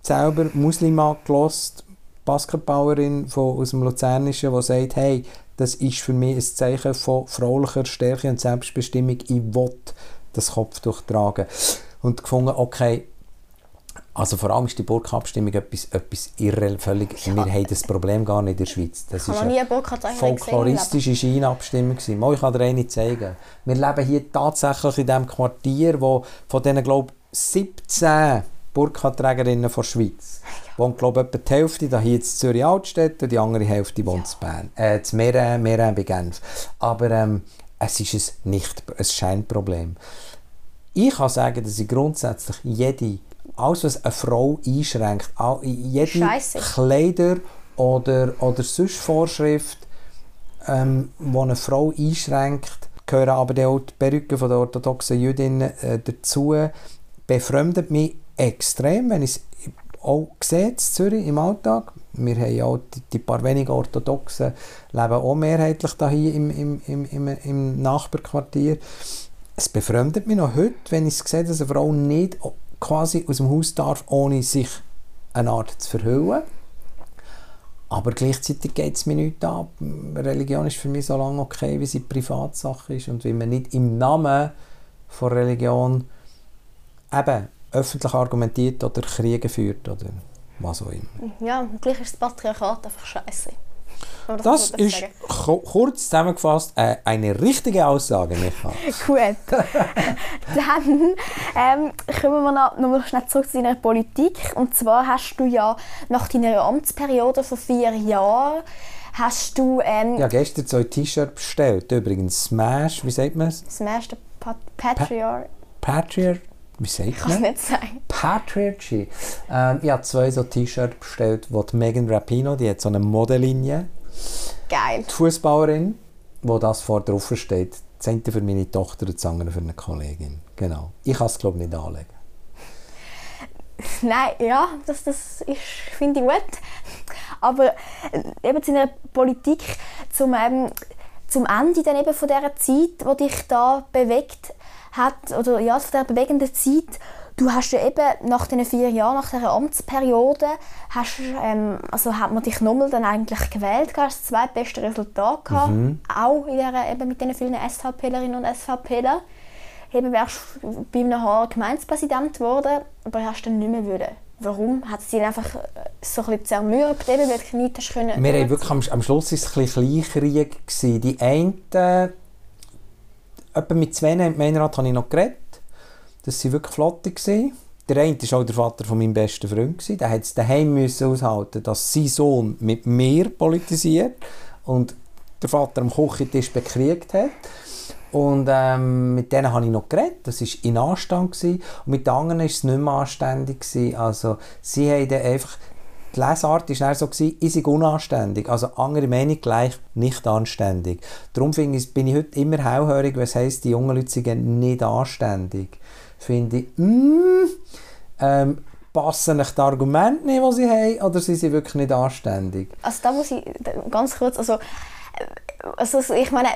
selber Muslima gelost, Basketballerin von, aus dem Luzernischen, die sagt, hey, das ist für mich ein Zeichen von fraulicher Stärke und Selbstbestimmung. Ich will das Kopftuch tragen. Und gefunden, okay, also vor allem ist die Burka-Abstimmung etwas, etwas irre, völlig... Wir haben das Problem gar nicht in der Schweiz. Das ist eine folkloristische Scheinabstimmung. Mal, ich kann dir eine zeigen. Wir leben hier tatsächlich in diesem Quartier, wo von diesen, glaube ich, 17 Burka-Trägerinnen der Schweiz wohnt, glaube ich, etwa die Hälfte da hier in Zürich Altstadt und die andere Hälfte wohnt ja. in Bern. Äh, in Meeren, Meeren bei Genf. Aber ähm, es ist ein, nicht, ein Scheinproblem. Ich kann sagen, dass ich grundsätzlich jede alles, was eine Frau einschränkt, jede Scheisse. Kleider oder, oder sonst Vorschrift, ähm, die eine Frau einschränkt, gehören aber auch die Perücke von der orthodoxen Jüdin äh, dazu, befremdet mich extrem, wenn ich es auch sehe in Zürich im Alltag. Wir haben ja auch die, die paar wenigen Orthodoxen leben auch mehrheitlich da hier im, im, im, im, im Nachbarquartier. Es befremdet mich noch heute, wenn ich sehe, dass eine Frau nicht quasi aus dem Haus darf, ohne sich eine Art zu verhüllen. Aber gleichzeitig geht es mir nicht ab. Religion ist für mich so lange okay, wie sie Privatsache ist und wie man nicht im Namen von Religion eben öffentlich argumentiert oder Kriege führt oder was auch immer. Ja, gleich ist das Patriarchat einfach scheiße. Das, das ist kurz zusammengefasst äh, eine richtige Aussage, Micha. Gut. Dann ähm, kommen wir noch, noch mal schnell zurück zu deiner Politik. Und zwar hast du ja nach deiner Amtsperiode von vier Jahren hast du... Ähm, ja, gestern zwei T-Shirts bestellt. Übrigens Smash, wie sagt man es? Smash, der Pat Patriarch. Pa Patriarch? Wie sagt man? Ich kann nicht sagen. Patriarchy. Ähm, ich habe zwei so T-Shirts bestellt, wo die Megan Rapino, die hat so eine Modellinie. Geil. Die Fußballerin, wo das vor drauf steht. Das eine für meine Tochter, das andere für eine Kollegin. Genau. Ich kann es, glaube ich, nicht anlegen. Nein, ja, das, das finde ich gut. Aber äh, eben zu einer Politik, zum, ähm, zum Ende dann eben von dieser Zeit, die dich da bewegt hat, oder ja, von dieser bewegenden Zeit, du hast ja eben nach diesen vier Jahren, nach dieser Amtsperiode, hast, ähm, also hat man dich nochmal dann eigentlich gewählt, du hast das zweitbeste Resultat gehabt, mhm. auch in der, eben mit den vielen SVPlerinnen und SVPler. Eben wärst du bei einem Haar Gemeindepräsident geworden, aber hast dann nicht mehr wollen. Warum? Hat es dich einfach äh, so ein bisschen zermürbt, eben, weil du nicht können... Wir haben wirklich am, am Schluss war es ein bisschen Kleinkrieg. Die einen etwa mit zwei im Gemeinderat habe ich noch geredet. Das waren wirklich Flotte. Der eine war auch der Vater von meinem besten Freund. Der musste es daheim aushalten, dass sein Sohn mit mir politisiert und der Vater am Küchentisch bekriegt hat. Und ähm, mit denen habe ich noch geredet. Das war in Anstand. Und mit den anderen war es nicht mehr anständig. Also, sie haben einfach die Lesart war so, gewesen, ich sei unanständig. Also andere Meinung gleich nicht anständig. Darum ich, bin ich heute immer hellhörig, was heisst, die jungen Leute sind nicht anständig. Finde ich, mm, ähm, passen nicht die Argumente nicht, die sie haben, oder sind sie wirklich nicht anständig? Also da muss ich ganz kurz, also also ich meine,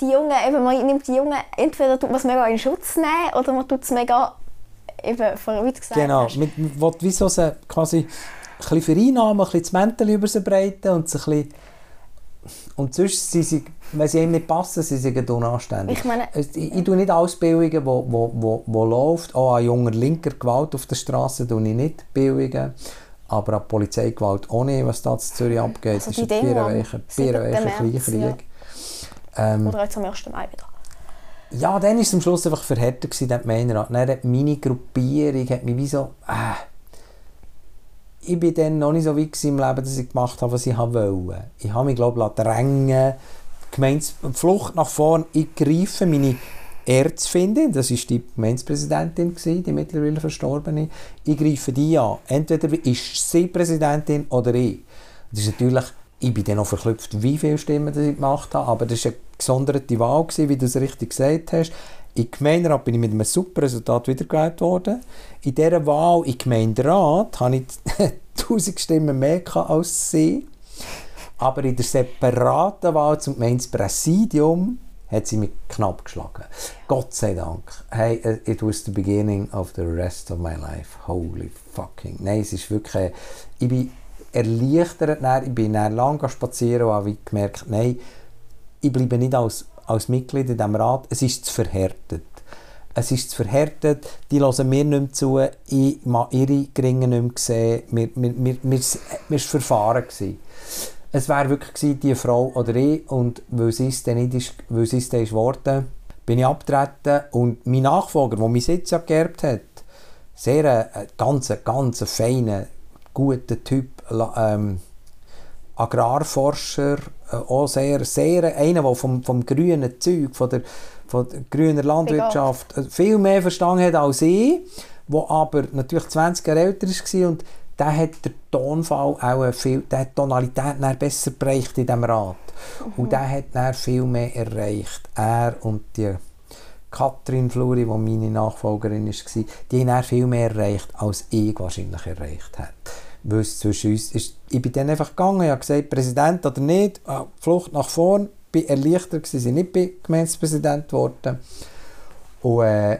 die Jungen, eben, man nimmt die Jungen, entweder tut man es mega in Schutz nehmen oder man tut es mega eben, wie du gesagt Genau, hast. mit, wo du wie so sie quasi ein bisschen vereinnahmen, ein bisschen das Mäntel über sie breiten und sie ein bisschen und sonst sind sie, wenn sie ihm nicht passen, sind sie gerade unanständig. Ich meine- Es- ich, ich tue nicht alles billigen, wo, wo, wo, wo läuft. Auch an junger linker Gewalt auf der Straße tue ich nicht billigen. Aber an Polizeigewalt auch nicht, was da in Zürich abgeht. Also ist die ein bierenweicher 7. bierenweicher Kleinkrieg. Ähm, Oder jetzt am 1. Mai wieder. ja, dann war es am Schluss einfach verhärtet, gewesen, der Gemeinderat. Dann hat meine Gruppierung hat mich wie so... Äh, ich war dann noch nicht so weit im Leben, dass ich gemacht habe, was ich wollte. Ich habe mich, glaube ich, drängen Gemeins Flucht nach vorn. Ich greife meine Erzfindin, das war die Gemeindepräsidentin, die mittlerweile verstorbene. Ich greife die an. Entweder ist sie Präsidentin oder ich. Das ist natürlich, ich bin dann noch verklüpft, wie viele Stimmen ich gemacht habe, aber das war eine gesonderte Wahl, wie du es richtig gesagt hast. Im Gemeinderat bin ich mit einem super Resultat wiedergewählt worden. In dieser Wahl im Gemeinderat hatte ich 1000 Stimmen mehr als sie. Aber in der separaten Wahl zum Gemeindepräsidium hat sie mich knapp geschlagen. Gott sei Dank. Hey, äh, it was the beginning of the rest of my life. Holy fucking. Nein, es ist wirklich... Ich bin erleichtert. Ich bin lange spazieren und habe gemerkt, nein, ich bleibe nicht als, als Mitglied in diesem Rat. Es ist zu verhärtet. Es ist zu verhärtet, die hören mir nicht mehr zu, ich habe ihre Gringe nicht mehr wir, wir waren verfahren. Gewesen. Es wäre wirklich gewesen, die Frau oder ich, und weil sie es dann nicht ist, weil sie es dann ist geworden, bin ich abgetreten und mein Nachfolger, der meinen Sitz ja geerbt hat, sehr ein ganz, ganz feiner, guter Typ, ähm, Agrarforscher, äh, auch sehr, sehr einer, der vom, vom grünen Zeug, von der, von der grünen Landwirtschaft äh, viel mehr verstanden hat als ich, der aber natürlich 20 Jahre älter war und der hat den Tonfall auch viel, der hat die Tonalität dann besser bereicht in diesem Rat. Und der hat dann viel mehr erreicht. Er und die Katrin Fluri, die meine Nachfolgerin war, die haben dann viel mehr erreicht, als ich wahrscheinlich erreicht hätte. Weil es zwischen uns ist, ich bin dann einfach gegangen, ich habe gesagt, Präsident oder nicht, ah, Flucht nach vorn, bin erleichtert gewesen, ich nicht bin Gemeindepräsident geworden. Und äh,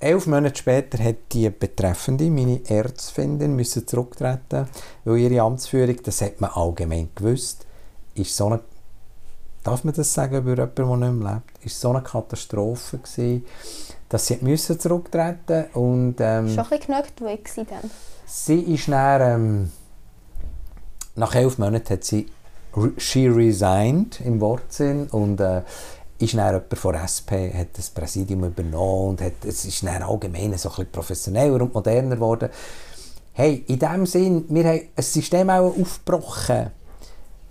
elf Monate später hat die Betreffende, meine Erzfindin, müssen zurücktreten, weil ihre Amtsführung, das hat man allgemein gewusst, ist so eine darf man das sagen über jemanden, der nicht mehr lebt, ist so eine Katastrophe gewesen, dass sie müssen zurücktreten und ähm, Schon ein bisschen gewesen dann. Sie ist dann, ähm, nach elf Monaten hat sie she resigned im Wortsinn und äh, ist dann jemand von SP, hat das Präsidium übernommen und hat, es ist dann allgemein so ein bisschen professioneller und moderner geworden. Hey, in dem Sinn, wir haben ein System auch aufgebrochen.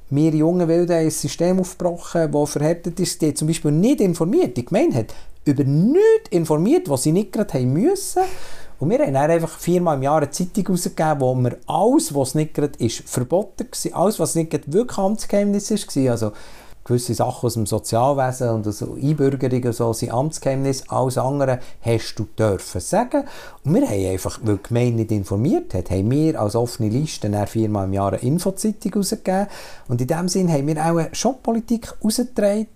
Wir jungen Wilden haben ein System aufgebrochen, das verhärtet ist. Die zum Beispiel nicht informiert. Die Gemeinde hat über nichts informiert, was sie nicht gerade haben müssen. Und wir haben einfach viermal im Jahr eine Zeitung rausgegeben, wo wir alles, was nicht gerade ist, verboten war, alles, was nicht gerade wirklich Amtsgeheimnis war, also gewisse Sachen aus dem Sozialwesen und aus Einbürgerung und so sind Amtsgeheimnis, alles andere hast du dürfen sagen. Und wir haben einfach, weil die Gemeinde nicht informiert hat, haben wir als offene Liste dann viermal im Jahr eine Infozeitung rausgegeben. Und in dem Sinn haben wir auch eine Shoppolitik rausgetragen.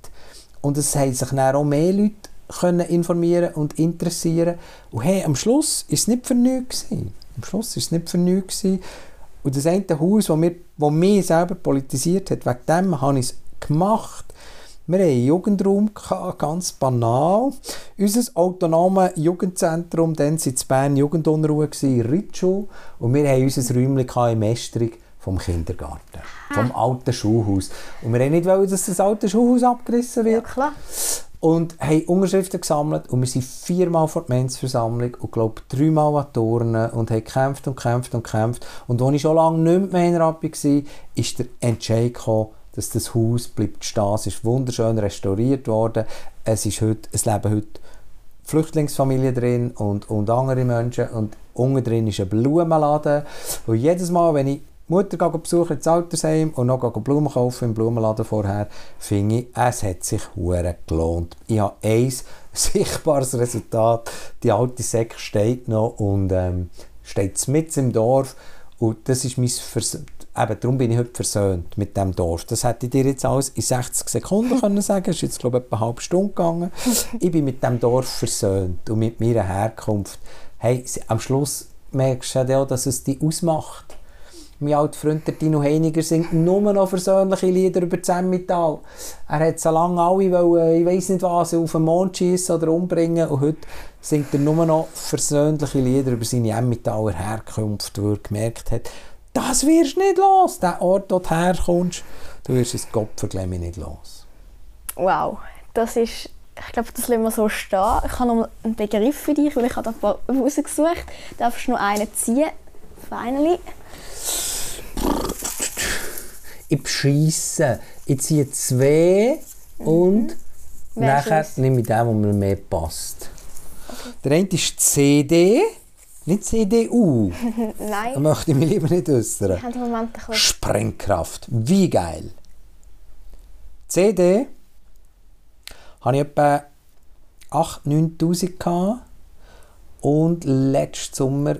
Und es haben sich dann auch mehr Leute können informieren und interessieren. Und hey, am Schluss war es nicht für nichts. gewesen. Am Schluss war es nicht für nichts. gewesen. Und das eine Haus, das, mich selber politisiert hat, wegen dem habe ich es gemacht. Wir hatten einen Jugendraum, gehabt, ganz banal. Unser autonomes Jugendzentrum, dann war es Bern Jugendunruhe, in Ritschul. Und wir hatten unser Räumchen in Mestrich vom Kindergarten, vom alten Schulhaus. Und wir wollten nicht, dass das alte Schulhaus abgerissen Ja, wird. klar. Und haben Unterschriften gesammelt und wir sind viermal vor der Gemeindeversammlung und glaube dreimal an Turnen und haben gekämpft und gekämpft und gekämpft. Und als ich schon lange nicht mehr Gemeinderat war, ist der Entscheid gekommen, dass das Haus bleibt stehen. Es ist wunderschön restauriert worden. Es, ist heute, es leben heute Flüchtlingsfamilien drin und, und andere Menschen. Und unten drin ist ein Blumenladen. Und jedes Mal, wenn ich Mutter besuchen ins Altersheim und noch Blumen kaufen im Blumenladen vorher, finde ich, es hat sich hure gelohnt. Ich habe ein sichtbares Resultat. Die alte Säcke steht noch und ähm, steht mitten im Dorf. Und das ist mein Vers Eben, darum bin ich heute versöhnt mit dem Dorf. Das hätte ich dir jetzt alles in 60 Sekunden können sagen. Es ist jetzt, glaube ich, etwa eine halbe Stunde gegangen. ich bin mit dem Dorf versöhnt und mit meiner Herkunft. hey, am Schluss merkst du ja auch, dass es dich ausmacht. Mein alter Freund der Dino Heiniger singt nur noch versöhnliche Lieder über das Emmental. Er hat so lange alle, wollen, ich weiß nicht was, auf den Mond schiessen oder umbringen und heute singt er nur noch versöhnliche Lieder über seine Emmentaler Herkunft, wo er gemerkt hat, das wirst du nicht los, der Ort, wo du herkommst, du wirst es Gott verglemme nicht los. Wow, das ist, ich glaube, das lassen wir so stehen. Ich habe noch einen Begriff für dich, weil ich habe da ein paar rausgesucht. Darfst du noch einen ziehen? Finally. Ich bescheisse, ich ziehe zwei und Wer nachher schießt? nehme ich den, der mir mehr passt. Der eine ist CD, nicht CDU. Da Nein, möchte ich mich lieber nicht äußern. ich habe im Moment bisschen... Sprengkraft. Wie geil. CD hatte ich etwa 8'000, 9'000 gehabt. und letzten Sommer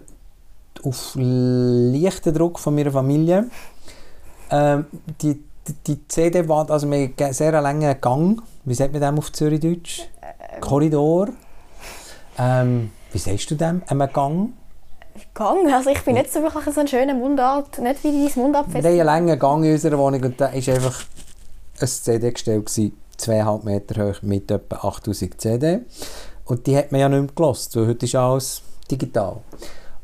auf leichten Druck von meiner Familie ähm, die, die, die CD war, also wir hatten einen sehr langen Gang, wie sagt man dem auf Zürichdeutsch? Korridor. Ähm, wie sagst du dem? Einen Gang? Gang. Also ich bin nicht so wirklich so ein schöner Mundart, nicht wie dein Mundart Wir haben einen langen Gang in unserer Wohnung und da war einfach ein CD-Gestell, gewesen, 2,5 Meter hoch mit etwa 8000 CD. Und die hat man ja nicht mehr gelost, weil heute ist alles digital.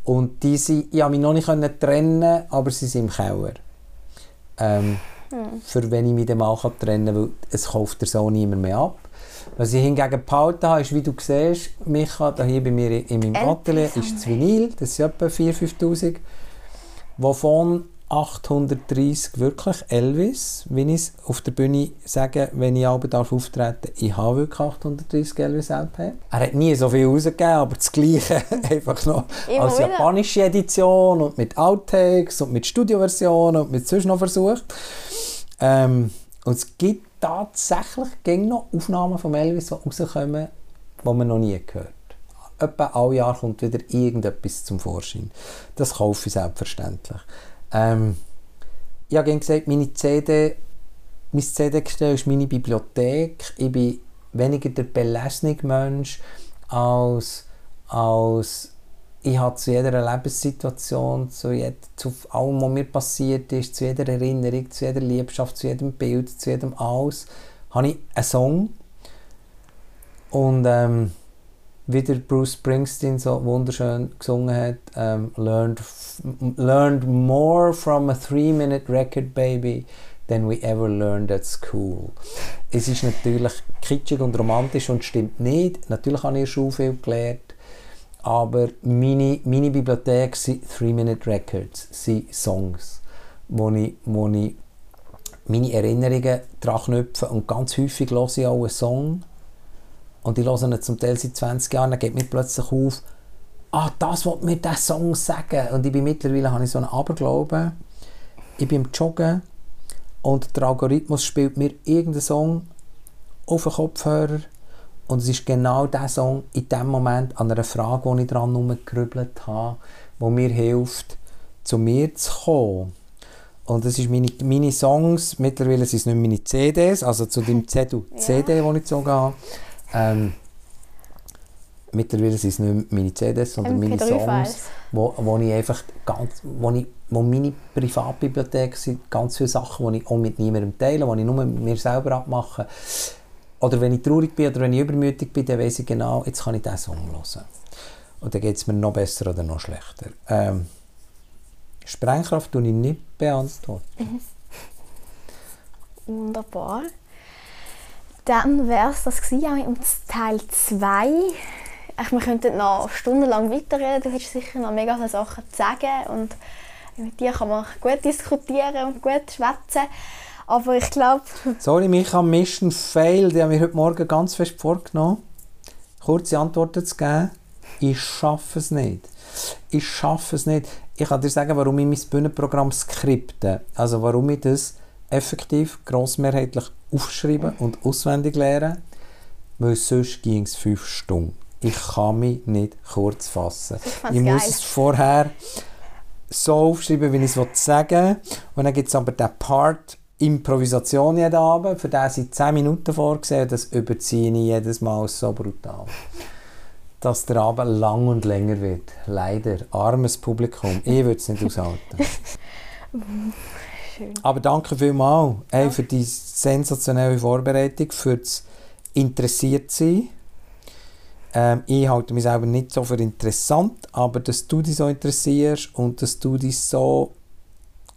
Und die sind, ich konnte mich noch nicht können trennen, aber sie sind im Keller. Ähm, Für wenn ich mich dann mal trennen kann, weil es kauft der so niemand mehr ab. Was ich hingegen behalten habe, ist, wie du siehst, Micha, da hier bei mir in meinem Atelier ist das Vinyl, das sind etwa 4'000, 5'000, wovon 830 wirklich Elvis, wenn ich es auf der Bühne sage, wenn ich aber darf auftreten ich habe wirklich 830 Elvis LP. Er hat nie so viel rausgegeben, aber das Gleiche einfach noch Immer als japanische Edition und mit Outtakes und mit Studioversionen und mit sonst noch versucht. Ähm, und es gibt tatsächlich gegen noch Aufnahmen von Elvis, die rauskommen, die man noch nie gehört Etwa alle Jahre kommt wieder irgendetwas zum Vorschein. Das kaufe ich selbstverständlich. Ähm, ich habe gesagt, meine CD, mein CD-Gestell ist meine Bibliothek. Ich bin weniger der Belesnung-Mensch als, als ich habe zu jeder Lebenssituation, zu, jed, zu allem, was mir passiert ist, zu jeder Erinnerung, zu jeder Liebschaft, zu jedem Bild, zu jedem alles, habe ich einen Song. Und ähm, wie der Bruce Springsteen so wunderschön gesungen hat, ähm, learned, learned more from a three-minute record, baby, than we ever learned at school. Es ist natürlich kitschig und romantisch und stimmt nicht. Natürlich habe ich Schule viel gelernt. Aber meine, meine Bibliothek sind Three-Minute Records, sind Songs, wo ich, wo ich meine Erinnerungen daran knüpfe. Und ganz häufig höre ich auch einen Song und ich höre ihn zum Teil seit 20 Jahren, dann geht mir plötzlich auf, ah, das will mir dieser Song sagen. Und ich bin mittlerweile habe ich so einen Aberglauben. Ich bin am Joggen und der Algorithmus spielt mir irgendeinen Song auf den Kopfhörer und es ist genau der Song in dem Moment an einer Frage, die ich dran herumgerübelt habe, die mir hilft, zu mir zu kommen. Und das sind meine, meine Songs, mittlerweile sind es nicht meine CDs, also zu dem CD, CD den ich gezogen habe. Ähm, mittlerweile sind es nicht meine CDs, sondern meine Songs, MP3-Files. wo, wo ich einfach ganz, wo, ich, wo meine Privatbibliothek sind, ganz viele Sachen, die ich auch mit niemandem teile, die ich nur mit mir selber abmache. Oder wenn ich traurig bin oder wenn ich übermütig bin, dann weiß ich genau, jetzt kann ich diesen Song hören. Und dann geht es mir noch besser oder noch schlechter. Ähm, Sprengkraft tue ich nicht beantworten. Wunderbar. Dann wäre es das gewesen, auch mit Teil 2. Ich, wir könnten noch stundenlang weiterreden. Du hättest sicher noch mega viele Sachen zu sagen. Und mit dir kann man gut diskutieren und gut schwätzen. Aber ich glaube, Sorry, mich am Mission Fail. Die haben mir heute Morgen ganz fest vorgenommen, kurze Antworten zu geben. Ich schaffe es nicht. Ich schaffe es nicht. Ich kann dir sagen, warum ich mein Bühnenprogramm skripte. Also warum ich das effektiv grossmehrheitlich aufschreiben und auswendig lernen. Weil sonst ging es fünf Stunden. Ich kann mich nicht kurz fassen. fand's Ich muss es vorher so aufschreiben, wie ich es sagen will. Und dann gibt es aber den Part Improvisation jeden Abend. Für den sind 10 Minuten vorgesehen. Das überziehe ich jedes Mal so brutal. dass der Abend lang und länger wird. Leider. Armes Publikum. Ich würde es nicht aushalten. Schön. Aber danke vielmals hey, für die sensationelle Vorbereitung, für das interessiert sein. Ähm, ich halte mich selber nicht so für interessant, aber dass du dich so interessierst und dass du dich so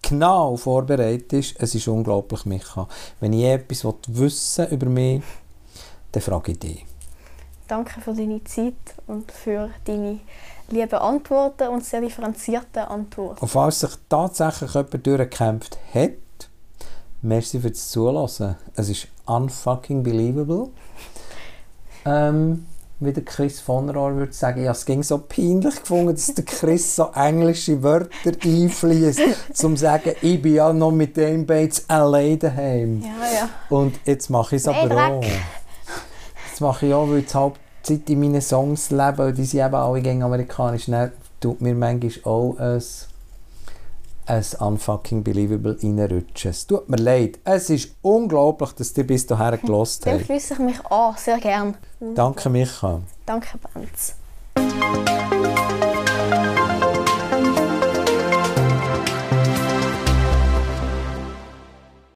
genau vorbereitest, es ist unglaublich, Micha. Wenn ich etwas wissen über mich, dann frage ich dich. Danke für deine Zeit und für deine lieben Antworten und sehr differenzierten Antworten. Und falls sich tatsächlich jemand durchgekämpft hat, merci fürs Zulassen. Es ist unfucking believable. Ähm, wie der Chris von Rohr würde sagen, ja, es ging so peinlich gefunden, dass der Chris so englische Wörter einfließt, zum zu sagen, ich bin ja noch mit dem Bates allein daheim. Ja, ja. Und jetzt mache ich es aber auch. Jetzt mache ich auch, weil die Hauptzeit in meinen Songs leben, die sind eben alle gegen amerikanisch, dann tut mir manchmal auch ein, ein unfucking believable reinrutschen. Es tut mir leid. Es ist unglaublich, dass ihr bis dahin gelost habt. schließe ich mich an, sehr gern. Danke, Micha. Danke, Benz.